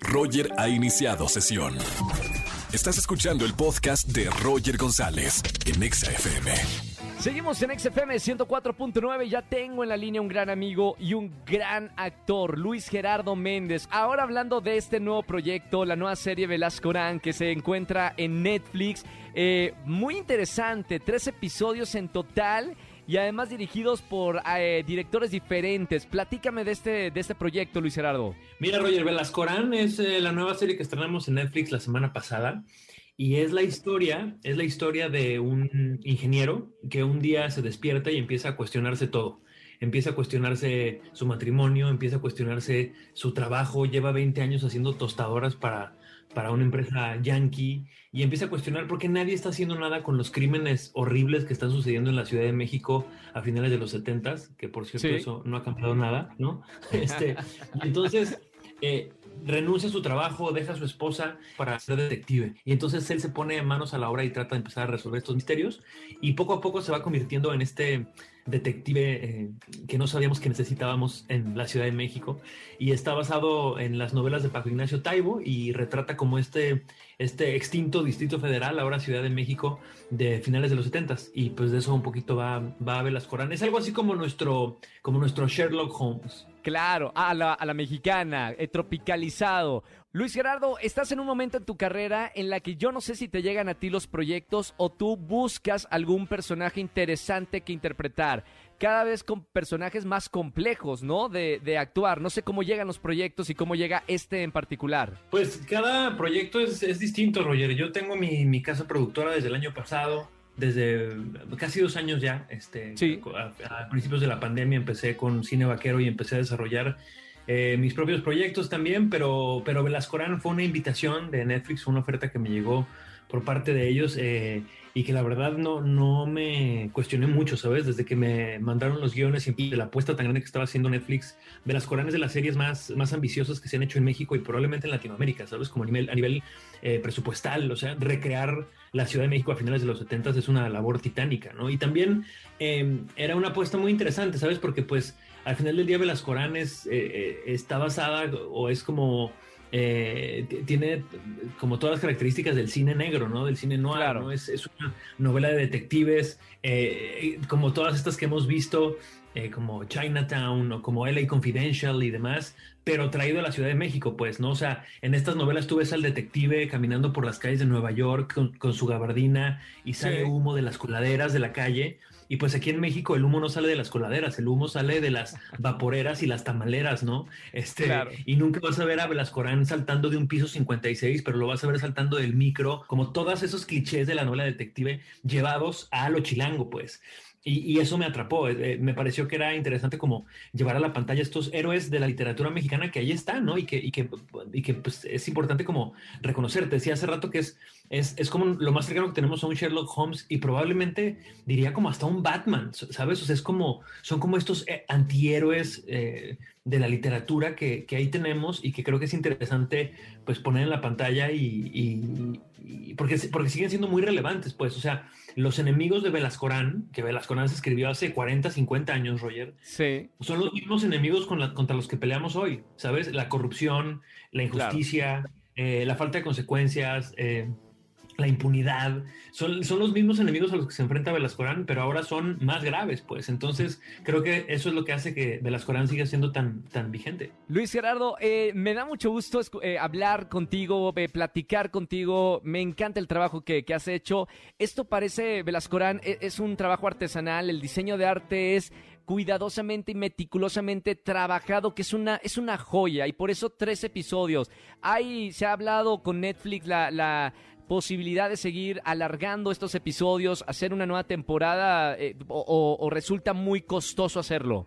Roger ha iniciado sesión. Estás escuchando el podcast de Roger González en Exa FM. Seguimos en XFM 104.9. Ya tengo en la línea un gran amigo y un gran actor, Luis Gerardo Méndez. Ahora hablando de este nuevo proyecto, la nueva serie Velascorán que se encuentra en Netflix. Eh, muy interesante, tres episodios en total y además dirigidos por eh, directores diferentes. Platícame de este, de este proyecto, Luis Gerardo. Mira, Roger, Velascorán es eh, la nueva serie que estrenamos en Netflix la semana pasada. Y es la historia, es la historia de un ingeniero que un día se despierta y empieza a cuestionarse todo. Empieza a cuestionarse su matrimonio, empieza a cuestionarse su trabajo, lleva 20 años haciendo tostadoras para, para una empresa yankee y empieza a cuestionar por qué nadie está haciendo nada con los crímenes horribles que están sucediendo en la Ciudad de México a finales de los 70 que por cierto eso no ha cambiado nada, ¿no? Este, entonces eh, renuncia a su trabajo, deja a su esposa para ser detective. Y entonces él se pone manos a la obra y trata de empezar a resolver estos misterios. Y poco a poco se va convirtiendo en este detective eh, que no sabíamos que necesitábamos en la Ciudad de México. Y está basado en las novelas de Paco Ignacio Taibo y retrata como este, este extinto Distrito Federal, ahora Ciudad de México, de finales de los 70 Y pues de eso un poquito va, va a ver las Corán. Es algo así como nuestro, como nuestro Sherlock Holmes. Claro, a la, a la mexicana, eh, tropicalizado. Luis Gerardo, estás en un momento en tu carrera en la que yo no sé si te llegan a ti los proyectos o tú buscas algún personaje interesante que interpretar. Cada vez con personajes más complejos, ¿no? De, de actuar. No sé cómo llegan los proyectos y cómo llega este en particular. Pues cada proyecto es, es distinto, Roger. Yo tengo mi, mi casa productora desde el año pasado desde casi dos años ya, este, a, principios de la pandemia empecé con Cine Vaquero y empecé a desarrollar eh, mis propios proyectos también, pero, pero Velascorán fue una invitación de Netflix, una oferta que me llegó por parte de ellos eh, y que la verdad no, no me cuestioné mucho, ¿sabes? Desde que me mandaron los guiones y de la apuesta tan grande que estaba haciendo Netflix, de las Coranes de las series más, más ambiciosas que se han hecho en México y probablemente en Latinoamérica, ¿sabes? Como a nivel, eh, presupuestal, o sea, recrear la Ciudad de México a finales de los 70 es una labor titánica, ¿no? Y también em, era una apuesta muy interesante, ¿sabes? Porque pues al final del día Velascoranes eh, está basada o es como eh, tiene como todas las características del cine negro, ¿no? Del cine noir, ¿no? Es, es, una novela de detectives, eh, como todas estas que hemos visto, eh, como Chinatown o como LA Confidential y demás, pero traído a la Ciudad de México, pues, ¿no? O sea, en estas novelas tú ves al detective caminando por las calles de Nueva York con, su gabardina y sale humo de las coladeras de la calle. Y pues aquí en México el humo no sale de las coladeras, el humo sale de las vaporeras y las tamaleras, ¿no? Este, y nunca vas a ver a Velascorán saltando de un piso 56, pero lo vas a ver saltando del micro, como todos esos clichés de la novela detective llevados a lo chilango, pues. Y, eso me atrapó, eh, eh, me pareció que era interesante como llevar a la pantalla estos héroes de la literatura mexicana que ahí están, ¿no? Y que, y que, y que pues, es importante como reconocer. Te decía hace rato que es, es, es, como lo más cercano que tenemos a un Sherlock Holmes y probablemente diría como hasta un Batman, ¿sabes? O sea, es como, son como estos eh, antihéroes de la literatura que, que, ahí tenemos y que creo que es interesante pues poner en la pantalla y porque, porque siguen siendo muy relevantes, pues, o sea, los enemigos de Velascorán, que Velascorán se escribió hace 40, 50 años, Roger, sí. son los mismos enemigos con la, contra los que peleamos hoy, ¿sabes? La corrupción, la injusticia, eh, la falta de consecuencias, eh, la impunidad, son, son los mismos enemigos a los que se enfrenta Velascorán, pero ahora son más graves, pues. Entonces, creo que eso es lo que hace que Velascorán siga siendo tan, tan vigente. Luis Gerardo, eh, me da mucho gusto eh, hablar contigo, eh, platicar contigo. Me encanta el trabajo que, que has hecho. Esto parece, Velascorán, es, es un trabajo artesanal. El diseño de arte es cuidadosamente y meticulosamente trabajado, que es una, es una joya, y por eso tres episodios. Hay, se ha hablado con Netflix la, la, posibilidad de seguir alargando estos episodios, hacer una nueva temporada eh, o, resulta muy costoso hacerlo?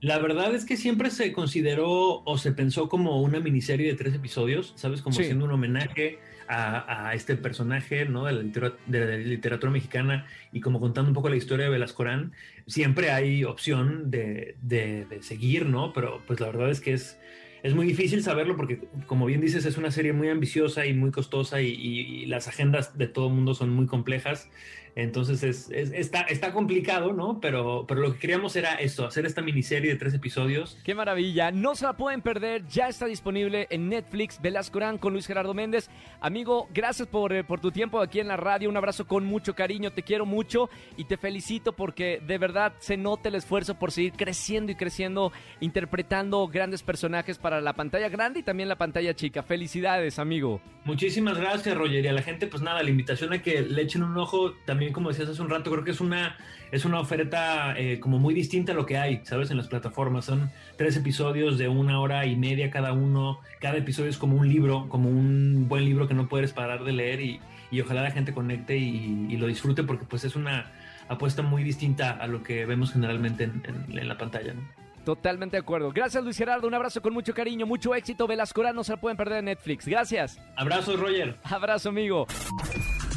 La verdad es que siempre se consideró o se pensó como una miniserie de tres episodios, ¿sabes? Como siendo un homenaje a, este personaje, ¿no? De la, literatura, de la, literatura, mexicana y como contando un poco la historia de Velascorán. Siempre hay opción de, de, de seguir, ¿no? Pero pues la verdad es que es es muy difícil saberlo porque, como bien dices, es una serie muy ambiciosa y muy costosa y, las agendas de todo el mundo son muy complejas. Entonces es, está, está complicado, ¿no? Pero, pero lo que queríamos era esto, hacer esta miniserie de tres episodios. ¡Qué maravilla! No se la pueden perder, ya está disponible en Netflix, Velasco con Luis Gerardo Méndez. Amigo, gracias por, eh, por tu tiempo aquí en la radio, un abrazo con mucho cariño, te quiero mucho y te felicito porque de verdad se nota el esfuerzo por seguir creciendo y creciendo, interpretando grandes personajes para la pantalla grande y también la pantalla chica. Felicidades, amigo. Muchísimas gracias, Roger. Y a la gente, pues nada, la invitación a que le echen un ojo también como decías hace un rato, creo que es una, es una oferta eh, como muy distinta a lo que hay, ¿sabes? En las plataformas. Son tres episodios de una hora y media cada uno. Cada episodio es como un libro, como un buen libro que no puedes parar de leer y, ojalá la gente conecte y, lo disfrute porque pues es una apuesta muy distinta a lo que vemos generalmente en, la pantalla, Totalmente de acuerdo. Gracias, Luis Gerardo. Un abrazo con mucho cariño, mucho éxito. Velasco no se la pueden perder en Netflix. Gracias. Abrazo, Roger. Abrazo, amigo.